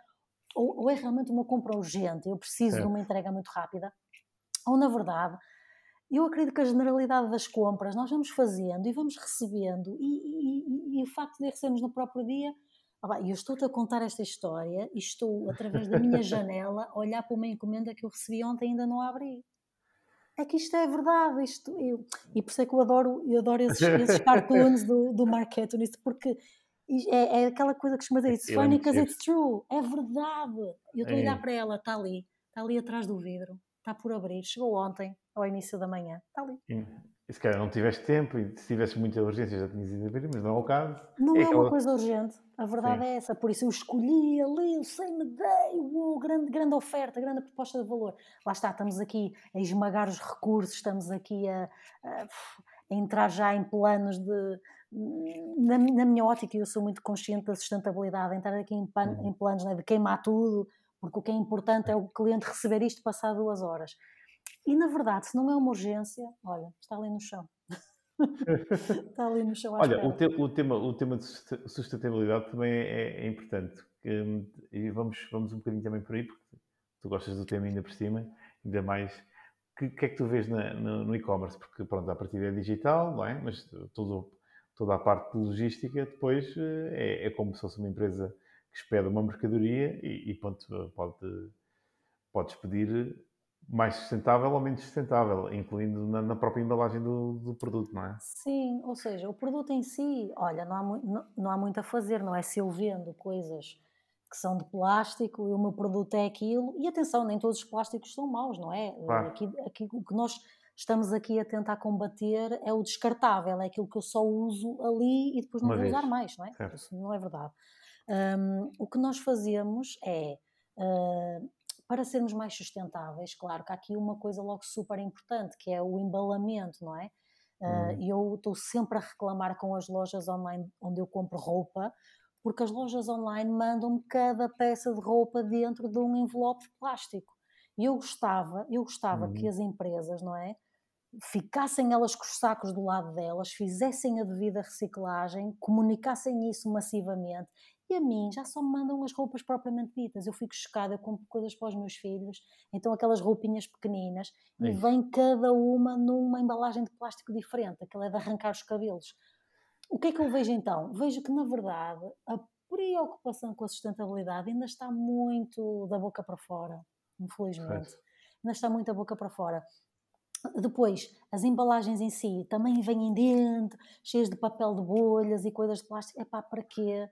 Speaker 3: ou, ou é realmente uma compra urgente, eu preciso é. de uma entrega muito rápida, ou na verdade eu acredito que a generalidade das compras nós vamos fazendo e vamos recebendo, e, e, e, e o facto de recebermos no próprio dia eu estou-te a contar esta história e estou, através da minha janela, a olhar para uma encomenda que eu recebi ontem e ainda não abri. É que isto é verdade. Isto, eu, e por isso é que eu adoro, eu adoro esses, esses cartoons do, do Mark Anthony, porque é, é, aquela coisa que costuma dizer, it's funny because it's true. É verdade. Eu estou a olhar é. para ela, está ali, está ali atrás do vidro, está por abrir, chegou ontem, ao início da manhã, está ali.
Speaker 2: E se calhar não tiveste tempo e se tivesse muita urgência já tinhas ido abrir, mas não é o caso.
Speaker 3: Não é, é aquela... uma coisa urgente, a verdade Sim. é essa. Por isso eu escolhi ali, eu sei, me dei, uou, grande, grande oferta, grande proposta de valor. Lá está, estamos aqui a esmagar os recursos, estamos aqui a, a, a entrar já em planos de. Na, na, minha ótica, eu sou muito consciente da sustentabilidade, entrar aqui em, pan, uhum. em planos né, de queimar tudo, porque o que é importante é o cliente receber isto passado duas horas. E na verdade, se não é uma urgência, olha, está ali no chão. está ali no chão.
Speaker 2: Olha, o, te, o, tema, o tema de sustentabilidade também é, é importante. Um, e vamos, vamos um bocadinho também por aí, porque tu gostas do tema ainda por cima, ainda mais. O que, que, é que tu vês na, no, no e-commerce? Porque, pronto, a partida é digital, não é? Mas todo, toda a parte de logística depois eh, é, é como se fosse uma empresa que expede uma mercadoria e, e pronto, pode, podes pedir mais sustentável ou menos sustentável, incluindo na, na própria embalagem do, do, produto, não é?
Speaker 3: Sim, ou seja, o produto em si, olha, não há, não, não há muito a fazer, não é? Se eu vendo coisas que são de plástico e o meu produto é aquilo, e atenção, nem todos os plásticos são maus, não é? Claro. Aqui, aqui, o que nós estamos aqui a tentar combater é o descartável, é aquilo que eu só uso ali e depois não Uma vou vez. usar mais, não é? Certo. Isso não é verdade. Um, o que nós fazemos é uh, para sermos mais sustentáveis, claro que há aqui uma coisa logo super importante, que é o embalamento, não é? Ah, e uhum. uh, eu estou sempre a reclamar com as lojas online onde eu compro roupa, porque as lojas online mandam-me cada peça de roupa dentro de um envelope de plástico. E eu gostava, eu gostava uhum. que as empresas, não é? Ficassem elas com os sacos do lado delas, fizessem a devida reciclagem, comunicassem isso massivamente e a mim já só me mandam as roupas propriamente ditas. Eu fico chocada, eu compro coisas para os meus filhos, então aquelas roupinhas pequeninas, é e vem cada uma numa embalagem de plástico diferente, aquela é de arrancar os cabelos. O que é que eu vejo então? Vejo que, na verdade, a preocupação com a sustentabilidade ainda está muito da boca para fora, infelizmente. Ainda está muito da boca para fora. Depois, as embalagens em si também vêm dentro, cheias de papel de bolhas e coisas de plástico. É pá, para quê?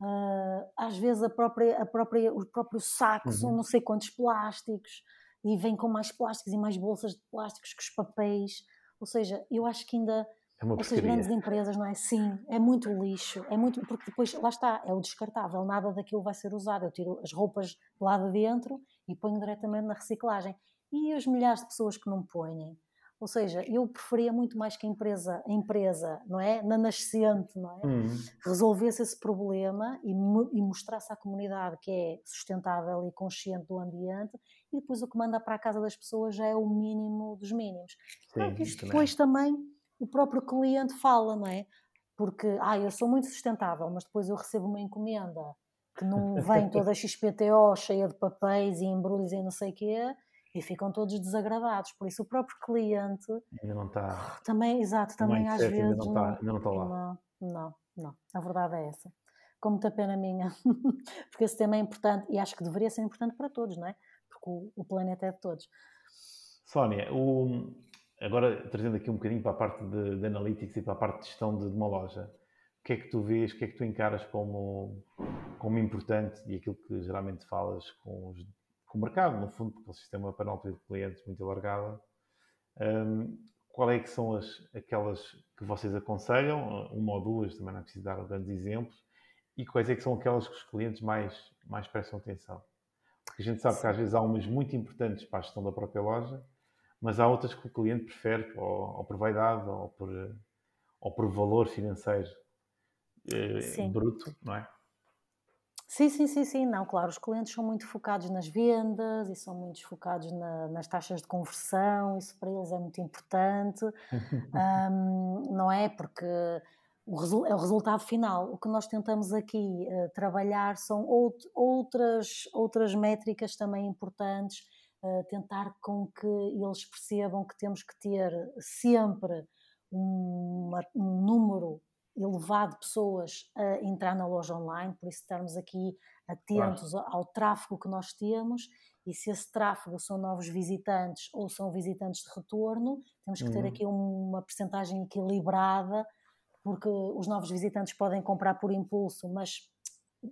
Speaker 3: Uh, às vezes a própria, a própria, o próprio saco uhum. são não sei quantos plásticos e vem com mais plásticos e mais bolsas de plásticos que os papéis. Ou seja, eu acho que ainda é essas grandes empresas, não é? Sim, é muito lixo, é muito, porque depois, lá está, é o descartável, nada daquilo vai ser usado. Eu tiro as roupas lá de dentro e ponho diretamente na reciclagem. E as milhares de pessoas que não põem, Ou seja, eu preferia muito mais que a empresa, a empresa não é? na nascente, não é?
Speaker 2: Uhum.
Speaker 3: resolvesse esse problema e, e, mostrasse à comunidade que é sustentável e consciente do ambiente e depois o que manda para a casa das pessoas já é o mínimo dos mínimos. Sim, claro que isto depois também o próprio cliente fala, não é? Porque, ah, eu sou muito sustentável, mas depois eu recebo uma encomenda que não vem toda XPTO, cheia de papéis e embrulhos e não sei o quê, e ficam todos desagradados. Por isso, o próprio cliente
Speaker 2: ainda não está.
Speaker 3: Também, exato, também às vezes.
Speaker 2: Ainda não está, ainda não está lá.
Speaker 3: Não, não, não. A verdade é essa. Com muita pena minha, porque esse tema é importante e acho que deveria ser importante para todos, não é? Porque o, o planeta é de todos.
Speaker 2: Sónia, o, agora trazendo aqui um bocadinho para a parte de, de analytics e para a parte de gestão de, de uma loja, o que é que tu vês, o que é que tu encaras como, como importante e aquilo que geralmente falas com, os, com o mercado, no fundo, porque o sistema para panóplia de clientes muito alargada, um, qual é que são as, aquelas que vocês aconselham, uma ou duas, também não é preciso dar grandes exemplos, e quais é que são aquelas que os clientes mais, mais prestam atenção? Porque a gente sabe que às vezes há umas muito importantes para a gestão da própria loja, mas há outras que o cliente prefere, ou, ou por vaidade, ou por, ou por valor financeiro eh, bruto, não é?
Speaker 3: Sim, sim, sim, sim, não, claro, os clientes são muito focados nas vendas e são muito focados na, nas taxas de conversão, isso para eles é muito importante, um, não é? Porque o, é o resultado final. O que nós tentamos aqui uh, trabalhar são out, outras, outras métricas também importantes, uh, tentar com que eles percebam que temos que ter sempre um, um número elevado de pessoas a entrar na loja online, por isso estarmos aqui atentos claro. ao tráfego que nós temos e se esse tráfego são novos visitantes ou são visitantes de retorno, temos que uhum. ter aqui uma percentagem equilibrada, porque os novos visitantes podem comprar por impulso, mas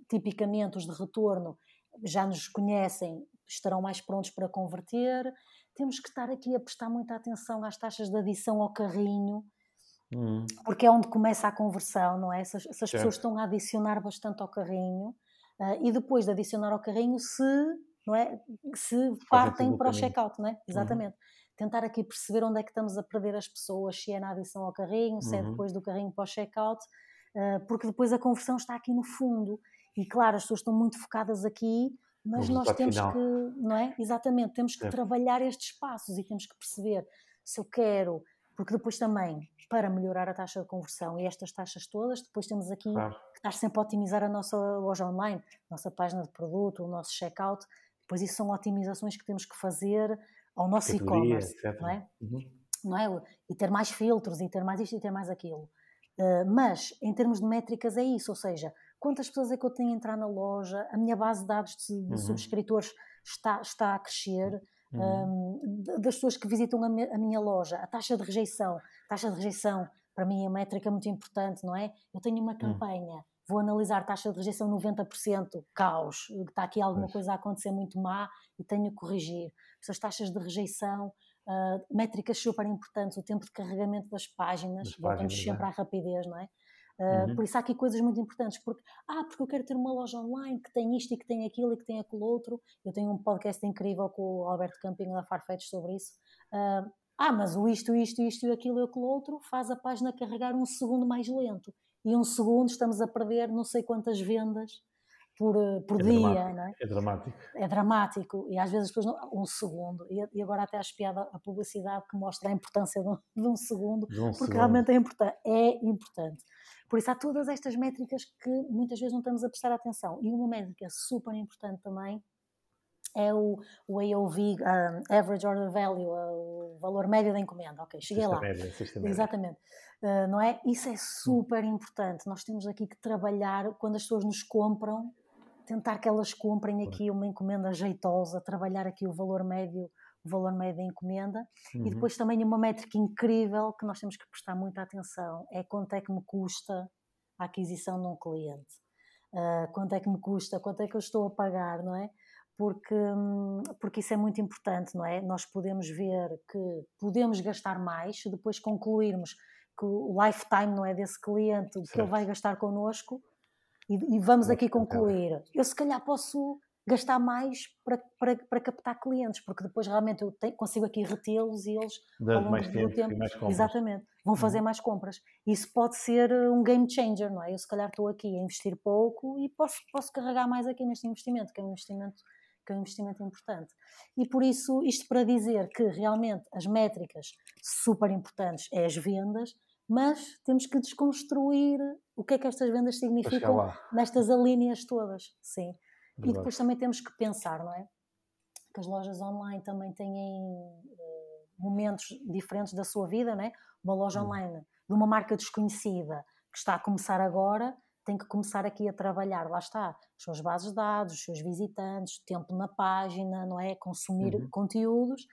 Speaker 3: tipicamente os de retorno já nos conhecem, estarão mais prontos para converter. Temos que estar aqui a prestar muita atenção às taxas de adição ao carrinho, Hum. Porque é onde começa a conversão, não é? Essas, essas pessoas estão a adicionar bastante ao carrinho uh, e depois de adicionar ao carrinho, se, não é? se partem para o check-out, não é? Uhum. Exatamente. Tentar aqui perceber onde é que estamos a perder as pessoas, se é na adição ao carrinho, se é uhum. é depois do carrinho para o check-out, uh, porque depois a conversão está aqui no fundo. E claro, as pessoas estão muito focadas aqui, mas nós temos final. que, não é? Exatamente, temos que trabalhar estes passos e temos que perceber se eu quero porque depois também, para melhorar a taxa de conversão e estas taxas todas, depois temos aqui claro. que estar sempre a otimizar a nossa loja online, nossa página de produto, o nosso checkout, depois isso são otimizações que temos que fazer ao nosso e-commerce, não é? Uhum. não é? E ter mais filtros, e ter mais isto, e ter mais aquilo. Uh, mas, em termos de métricas, é isso, ou seja, quantas pessoas é que eu tenho a entrar na loja, a minha base de dados de, de uhum. subscritores está, está a crescer, uhum. um, das pessoas que visitam a, me, a, minha loja, a taxa de rejeição. Taxa de rejeição, para mim, é uma métrica muito importante, não é? Eu tenho uma hum. campanha, uhum. vou analisar taxa de rejeição 90%, caos, está aqui alguma coisa a acontecer muito má e tenho que corrigir. Essas taxas de rejeição, uh, métricas super importantes, o tempo de carregamento das páginas, das voltamos páginas, sempre é? à rapidez, não é? Uh, uhum. Por isso há aqui coisas muito importantes, porque, ah, porque eu quero ter uma loja online que tem isto e que tem aquilo e que tem aquilo outro. Eu tenho um podcast incrível com o Alberto Campinho da Farfetch sobre isso. Uh, ah, mas o isto, isto, isto e aquilo e aquilo outro faz a página carregar um segundo mais lento. E um segundo estamos a perder não sei quantas vendas por, ah, por é dia,
Speaker 2: dramático,
Speaker 3: não é?
Speaker 2: É dramático.
Speaker 3: É dramático. E às vezes as pessoas não, um segundo. E, e agora até acho piada a publicidade que mostra a importância de um, de um segundo, de um porque segundo. realmente é importante. É importante. Por isso há todas estas métricas que muitas vezes não estamos a prestar atenção. E uma métrica super importante também é o, o AOV, um, Average Order Value, o valor médio da encomenda. Ok, cheguei lá.
Speaker 2: Média,
Speaker 3: Exatamente. Uh, não é? Isso é super importante. Nós temos aqui que trabalhar quando as pessoas nos compram, tentar que elas comprem aqui uma encomenda jeitosa, trabalhar aqui o valor médio valor médio da encomenda. Uhum. E depois também uma métrica incrível que nós temos que prestar muita atenção é quanto é que me custa a aquisição de um cliente. Uh, quanto é que me custa, quanto é que eu estou a pagar, não é? Porque, hum, porque isso é muito importante, não é? Nós podemos ver que podemos gastar mais se depois concluirmos que o lifetime não é desse cliente, o que ele vai gastar connosco, e, e vamos aqui concluir. Eu se calhar posso gastar mais para, para, para captar clientes, porque depois realmente eu tenho, consigo aqui retê-los e eles
Speaker 2: ao longo mais tempo, do tempo mais
Speaker 3: exatamente, vão uhum. fazer mais compras. Isso pode ser eh, um game changer, não é? Eu se calhar estou aqui a investir pouco e posso, posso carregar mais aqui neste investimento, que é um investimento que é um investimento importante. E por isso, isto para dizer que realmente as métricas super importantes é as vendas, mas temos que desconstruir o que é que estas vendas significam nestas alíneas todas. Sim. Verdade. E depois também temos que pensar, não é? Que as lojas online também têm uh, momentos diferentes da sua vida, não é? Uma loja hum. online de uma marca desconhecida que está a começar agora tem que começar aqui a trabalhar, lá está, as suas bases de dados, os seus visitantes, tempo na página, não é? Consumir uhum. conteúdos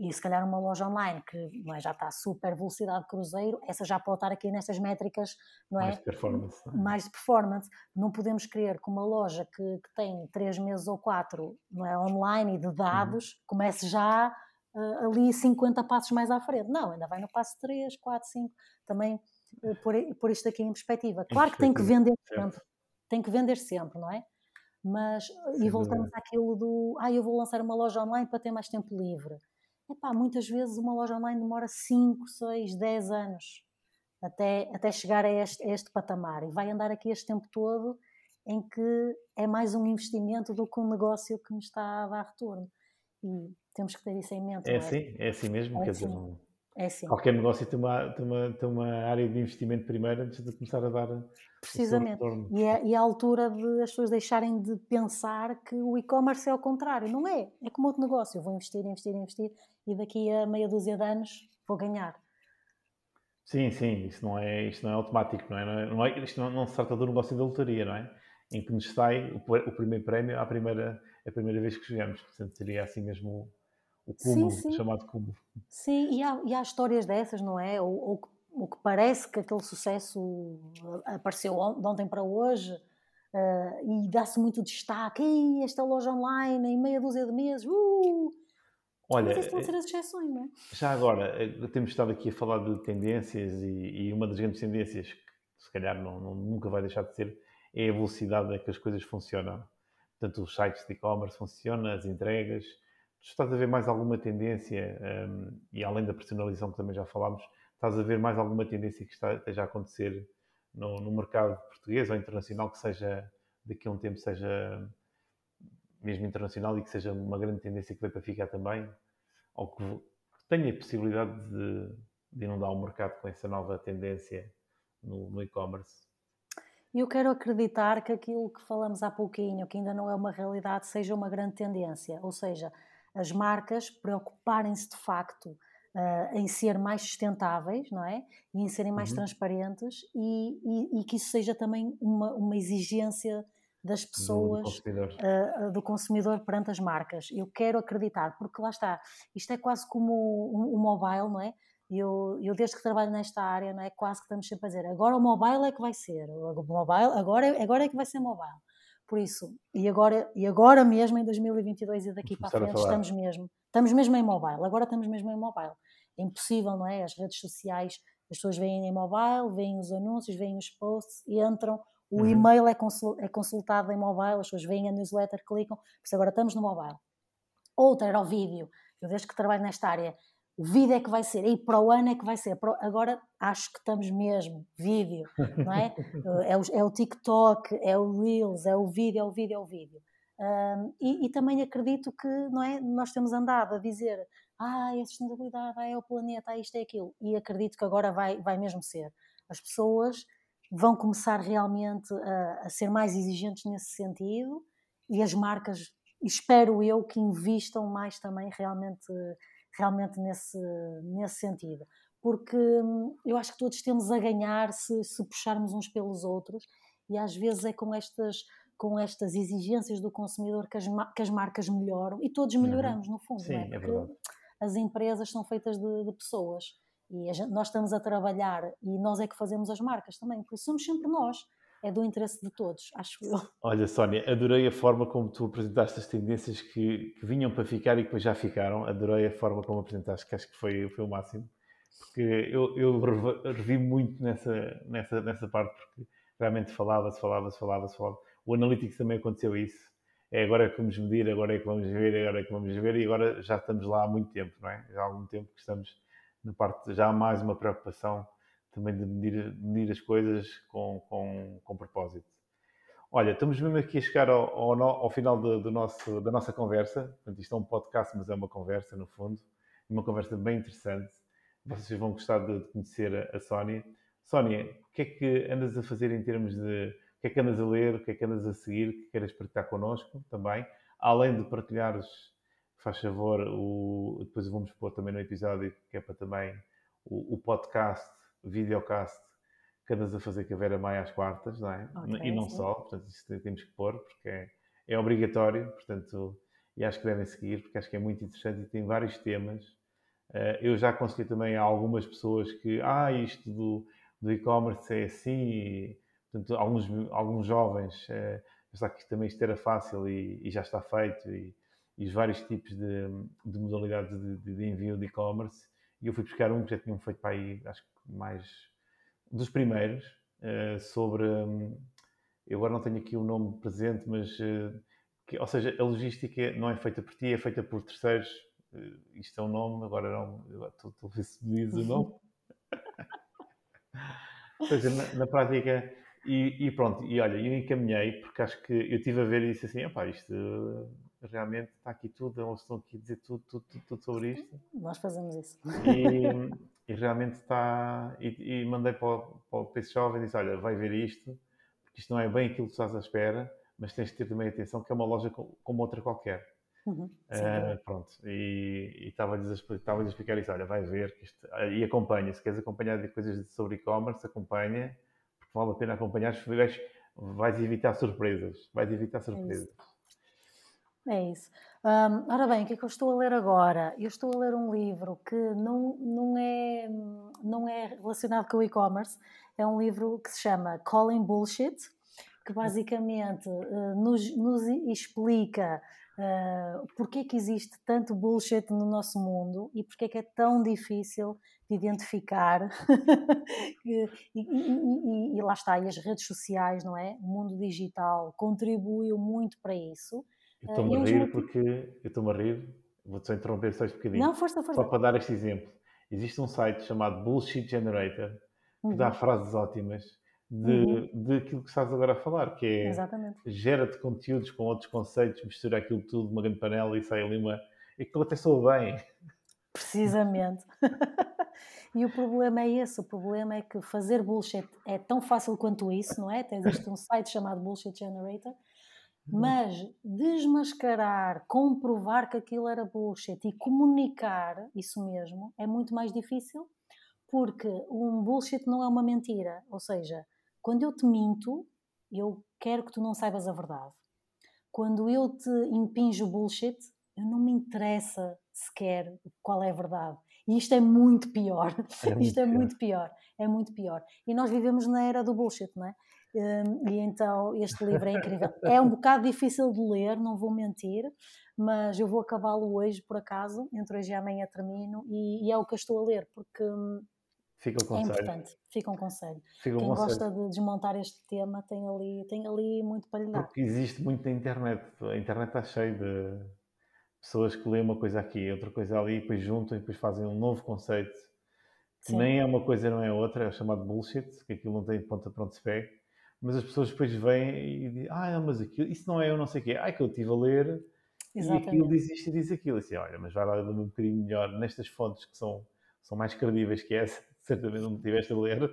Speaker 3: e se calhar uma loja online que é, já está a super velocidade de cruzeiro, essa já pode estar aqui nestas métricas, não é?
Speaker 2: Mais de performance.
Speaker 3: É? Mais de performance. Não podemos querer que uma loja que, que tem três meses ou quatro não é, online e de dados uhum. comece já uh, ali 50 passos mais à frente. Não, ainda vai no passo 3, 4, 5. Também uh, pôr, pôr isto aqui em perspectiva. Claro que tem que vender sempre. Tem que vender sempre, não é? Mas, Sim, e voltamos àquilo do, ah, eu vou lançar uma loja online para ter mais tempo livre Epá, muitas vezes uma loja online demora 5, 6, 10 anos até, até chegar a este, a este patamar e vai andar aqui este tempo todo em que é mais um investimento do que um negócio que me está a dar retorno. E temos que ter isso em mente.
Speaker 2: É, é? assim, é assim mesmo,
Speaker 3: é
Speaker 2: quer
Speaker 3: assim.
Speaker 2: dizer, não,
Speaker 3: é assim.
Speaker 2: Qualquer negócio tem uma, tem, uma, tem uma área de investimento primeiro antes de começar a dar.
Speaker 3: Precisamente. E é, e é a altura de as pessoas deixarem de pensar que o e-commerce é ao contrário. Não é. É como outro negócio. Eu vou investir, investir, investir e daqui a meia dúzia de anos vou ganhar.
Speaker 2: Sim, sim. Isso não é, isto não é automático. Não é, não é, isto não, não se trata do negócio da lotaria, não é? Em que nos sai o, o primeiro prémio à primeira, a primeira vez que jogamos. Portanto, seria assim mesmo o cúmulo, sim, sim. chamado cúmulo.
Speaker 3: Sim, e há, e há histórias dessas, não é? Ou, ou, ou, que parece que aquele sucesso apareceu de ontem para hoje uh, e dá-se muito destaque. Ei, esta loja online em meia dúzia de meses, uh!
Speaker 2: Olha,
Speaker 3: Mas a ser as exceções, não é?
Speaker 2: Já agora, eh, temos estado aqui a falar de tendências e, e uma das grandes tendências que se calhar não, não, nunca vai deixar de ser é a velocidade a que as coisas funcionam. Portanto, os sites de e-commerce funcionam, as entregas, estás a ver mais alguma tendência, um, e além da personalização que também já falámos, estás a ver mais alguma tendência que está, esteja a acontecer no, no, mercado português ou internacional que seja, daqui a um tempo, seja mesmo internacional e que seja uma grande tendência que veio para ficar também, ou que, que tenha a possibilidade de, de inundar o mercado com essa nova tendência no, no e-commerce?
Speaker 3: Eu quero acreditar que aquilo que falamos há pouquinho, que ainda não é uma realidade, seja uma grande tendência. Ou seja, as marcas preocuparem-se de facto uh, em ser mais sustentáveis, não é? E em serem mais uhum. transparentes e, e, e, que isso seja também uma, uma exigência das pessoas, do consumidor. Uh, do consumidor. perante as marcas. Eu quero acreditar, porque lá está, isto é quase como o, o mobile, não é? Eu, eu, desde que trabalho nesta área, não é? Quase que estamos sempre a dizer, agora o mobile é que vai ser, o mobile, agora, é, agora é que vai ser mobile. Por isso, e agora, e agora mesmo em 2022 e daqui para a frente, estamos mesmo, estamos mesmo em mobile, agora estamos mesmo em mobile. É impossível, não é? As redes sociais, as pessoas veem em mobile, veem os anúncios, veem os posts e entram. O uhum. e-mail é, é consultado em mobile, as pessoas veem a newsletter, clicam, por isso agora estamos no mobile. Outra era o vídeo. Eu desde que trabalho nesta área, vídeo é que vai ser, e para o ano é que vai ser. Agora acho que estamos mesmo, vídeo, não é? é, o, é o TikTok, é o Reels, é o vídeo, é o vídeo, é o vídeo. Um, e, e, também acredito que não é, nós temos andado a dizer ah, é a sustentabilidade, ah, é o planeta, ah, isto é aquilo. E acredito que agora vai, vai mesmo ser. As pessoas vão começar realmente a, a ser mais exigentes nesse sentido e as marcas, espero eu, que investam mais também realmente realmente nesse, nesse sentido. Porque hum, eu acho que todos temos a ganhar se, se puxarmos uns pelos outros e às vezes é com estas com estas exigências do consumidor que as, que as marcas melhoram e todos uhum. melhoramos no fundo,
Speaker 2: Sim,
Speaker 3: é?
Speaker 2: é verdade.
Speaker 3: as empresas são feitas de, de pessoas e gente, nós estamos a trabalhar e nós é que fazemos as marcas também, por isso somos sempre nós é do interesse de todos, acho eu.
Speaker 2: Olha, Sónia, adorei a forma como tu apresentaste as tendências que, que, vinham para ficar e que depois já ficaram. Adorei a forma como apresentaste, que acho que foi, foi o máximo. Porque eu, eu revi muito nessa, nessa, nessa parte, porque realmente falava-se, falava-se, falava-se, falava. O Analytics também aconteceu isso. é agora que vamos medir, agora é que vamos ver, agora é que vamos ver, e agora já estamos lá há muito tempo, não é? Já há algum tempo que estamos na parte, já há mais uma preocupação também de medir, medir as coisas com, com, com propósito. Olha, estamos mesmo aqui a chegar ao, ao, ao final do, do, nosso, da nossa conversa. Portanto, isto é um podcast, mas é uma conversa, no fundo. Uma conversa bem interessante. Vocês vão gostar de, de conhecer a, a Sónia. Sónia, o que é que andas a fazer em termos de o que é que andas a ler, o que é que andas a seguir, que queiras partilhar connosco também, além de partilhares, faz favor, o, depois vamos pôr também no episódio, que é para também o, o podcast, videocast, que andas a fazer com a Vera Maia às quartas, não é? Okay, e não sim. só, portanto, isso temos que pôr, porque é, é obrigatório, portanto, e acho que devem seguir, porque acho que é muito interessante e tem vários temas. Uh, eu já consegui também a algumas pessoas que, ah, isto do, do e-commerce é assim, Portanto, alguns, alguns jovens já que também isto era fácil e, e já está feito e, e, os vários tipos de, de modalidades de, de, envio de e-commerce. E eu fui buscar um que já tinham feito para aí, acho que mais dos primeiros, eh, sobre. Eu agora não tenho aqui o nome presente, mas. Eh, que, ou seja, a logística não é feita por ti, é feita por terceiros. Isto é um nome, agora não. Estou a ver se me diz o nome. ou seja, na, na prática e, e, pronto, e olha, eu encaminhei, porque acho que eu estive a ver e disse assim: opá, isto realmente está aqui tudo, eles estão aqui a dizer tudo, tudo, tudo, tudo sobre isto.
Speaker 3: Nós fazemos isso.
Speaker 2: E, e realmente está. E, e mandei para, para, para esse jovem e disse: olha, vai ver isto, porque isto não é bem aquilo que estás à espera, mas tens de ter também atenção que é uma loja como outra qualquer. Uhum, uh, pronto, e estava-lhes a, estava a explicar isso: olha, vai ver, que isto, e acompanha, se queres acompanhar de coisas sobre e-commerce, acompanha vale a pena acompanhar, vais, vais evitar surpresas. Vais evitar surpresas.
Speaker 3: É isso. Um, ora bem, o que é que eu estou a ler agora? Eu estou a ler um livro que não, não, é, não é relacionado com o e-commerce. É um livro que se chama Calling Bullshit, que basicamente uh, nos, nos explica uh, porque é que existe tanto bullshit no nosso mundo e porque é que é tão difícil de identificar e, e, e, e, lá está, e as redes sociais, não é? O mundo digital contribuiu muito para isso.
Speaker 2: Eu estou-me a rir porque eu estou-me a rir, vou-te só interromper só um bocadinho.
Speaker 3: Não, força, força.
Speaker 2: Só para dar este exemplo. Existe um site chamado Bullshit Generator que uhum. dá frases ótimas de, uhum. de aquilo que estás agora a falar, que é gera-te conteúdos com outros conceitos, mistura aquilo tudo numa grande panela e sai ali uma. E aquilo até soa bem.
Speaker 3: Precisamente. e o problema é esse: o problema é que fazer bullshit é tão fácil quanto isso, não é? Tens este um site chamado Bullshit Generator. Mas desmascarar, comprovar que aquilo era bullshit e comunicar isso mesmo é muito mais difícil, porque um bullshit não é uma mentira. Ou seja, quando eu te minto, eu quero que tu não saibas a verdade. Quando eu te impinjo bullshit, eu não me interessa sequer qual é a verdade. E isto é muito pior. É muito isto é pior. muito pior. É muito pior. E nós vivemos na era do bullshit, não é? Hum, e então este livro é incrível. É um bocado difícil de ler, não vou mentir, mas eu vou acabá-lo hoje, por acaso, entre hoje e amanhã termino, e, e é o que eu estou a ler, porque hum,
Speaker 2: Fica o conselho.
Speaker 3: É importante, fica um conselho. Fica Quem conselho. gosta de desmontar este tema tem ali, tem ali muito para lhe dar.
Speaker 2: Porque existe muito na internet. A internet está cheia de pessoas que leem uma coisa aqui, outra coisa ali, e depois juntam e depois fazem um novo conceito. Que nem é uma coisa, não é outra, é chamado bullshit, que aquilo não tem ponta para onde se pega. Mas as pessoas depois vêm e dizem, ah, mas aquilo, isso não é eu não sei o quê. Ah, que eu estive a ler Exatamente. e aquilo diz isto e diz aquilo. Assim, olha, mas vai lá ler um bocadinho melhor nestas fontes que são, são mais credíveis que essa certamente não me tiveste a ler,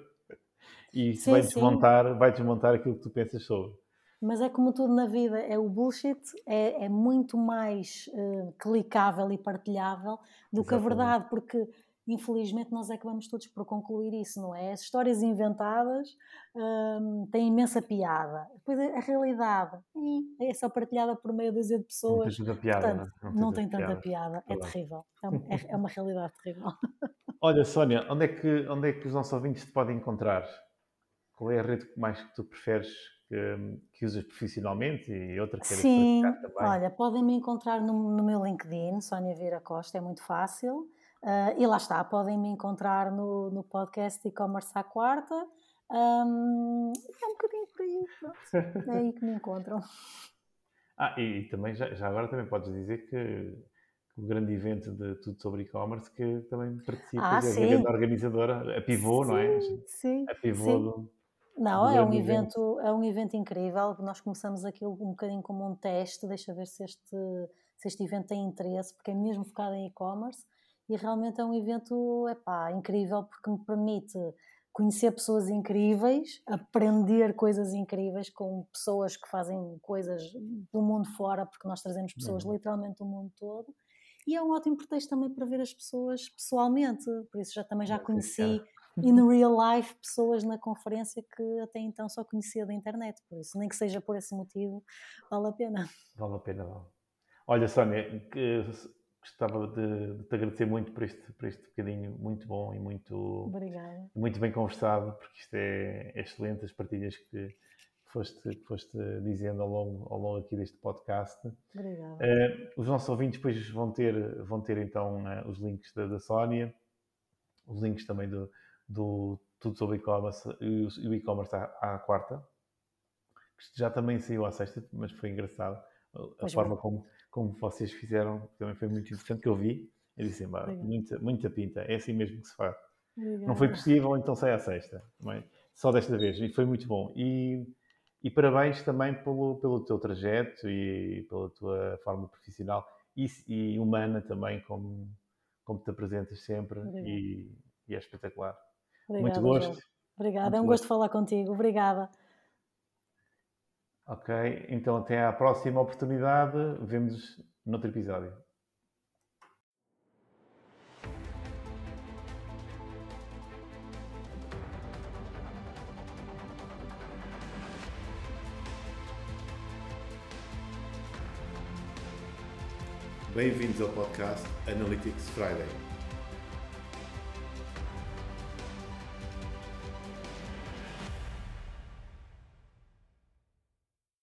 Speaker 2: e sim, vai, desmontar, vai desmontar aquilo que tu pensas sobre.
Speaker 3: Mas é como tudo na vida, é o bullshit é, é muito mais uh, clicável e partilhável do Exatamente. que a verdade, porque infelizmente nós é que vamos todos por concluir isso, não é? As histórias inventadas hum, têm imensa piada. Depois a, realidade é só partilhada por meia dúzia de pessoas.
Speaker 2: Não tem tanta piada,
Speaker 3: Portanto, não, não, tem tanta piada. piada. É terrível. É, é, é, uma realidade terrível.
Speaker 2: Olha, Sónia, onde é, que, onde é que os nossos ouvintes te podem encontrar? Qual é a rede mais que tu preferes que, que usas profissionalmente e outra que
Speaker 3: Sim, também? olha, podem me encontrar no, no meu LinkedIn, Sónia Vieira Costa, é muito fácil. Uh, e lá está, podem me encontrar no, no podcast e-commerce à quarta. Um, é um bocadinho por aí, pronto. é aí que me encontram.
Speaker 2: Ah, e, e também já, já, agora também podes dizer que, o grande evento de tudo sobre e-commerce que também participa ah, é a grande organizadora, a Pivô,
Speaker 3: sim,
Speaker 2: não é?
Speaker 3: Sim.
Speaker 2: A Pivô do,
Speaker 3: não, é um evento, evento, é um evento incrível. Nós começamos aquilo um bocadinho como um teste, deixa ver se este, se este evento tem interesse, porque é mesmo focado em e-commerce e realmente é um evento epá, incrível porque me permite conhecer pessoas incríveis, aprender coisas incríveis com pessoas que fazem coisas do mundo fora, porque nós trazemos pessoas uhum. literalmente do mundo todo. E é um ótimo pretexto também para ver as pessoas pessoalmente, por isso já também já conheci in real life pessoas na conferência que até então só conhecia da internet, por isso nem que seja por esse motivo, vale a pena.
Speaker 2: Vale a pena, vale. Olha, Sónia, que gostava de, de, te agradecer muito por este, por este bocadinho muito bom e muito,
Speaker 3: Obrigada.
Speaker 2: muito bem conversado, porque isto é, é excelente, as partilhas que foste, que foste dizendo ao longo, ao longo aqui deste podcast.
Speaker 3: Obrigada.
Speaker 2: Uh, os nossos ouvintes depois vão ter, vão ter então uh, os links da, da Sónia, os links também do, do Tudo sobre e-commerce e o e-commerce à, à quarta, que já também saiu à sexta, mas foi engraçado a pois forma como como vocês fizeram, também foi muito interessante, que eu vi. Eu disse, muita, muita pinta, é assim mesmo que se faz. Obrigada. Não foi possível, então sai à sexta. É? Só desta vez, e foi muito bom. E, e parabéns também pelo, pelo teu trajeto e pela tua forma profissional e, e humana também, como, como te apresentas sempre, e, e, é espetacular. Obrigada, muito gosto.
Speaker 3: Obrigada, muito é um gosto falar contigo. Obrigada.
Speaker 2: Ok, então até à próxima oportunidade. Vemos noutro episódio.
Speaker 1: Bem-vindos ao podcast Analytics Friday.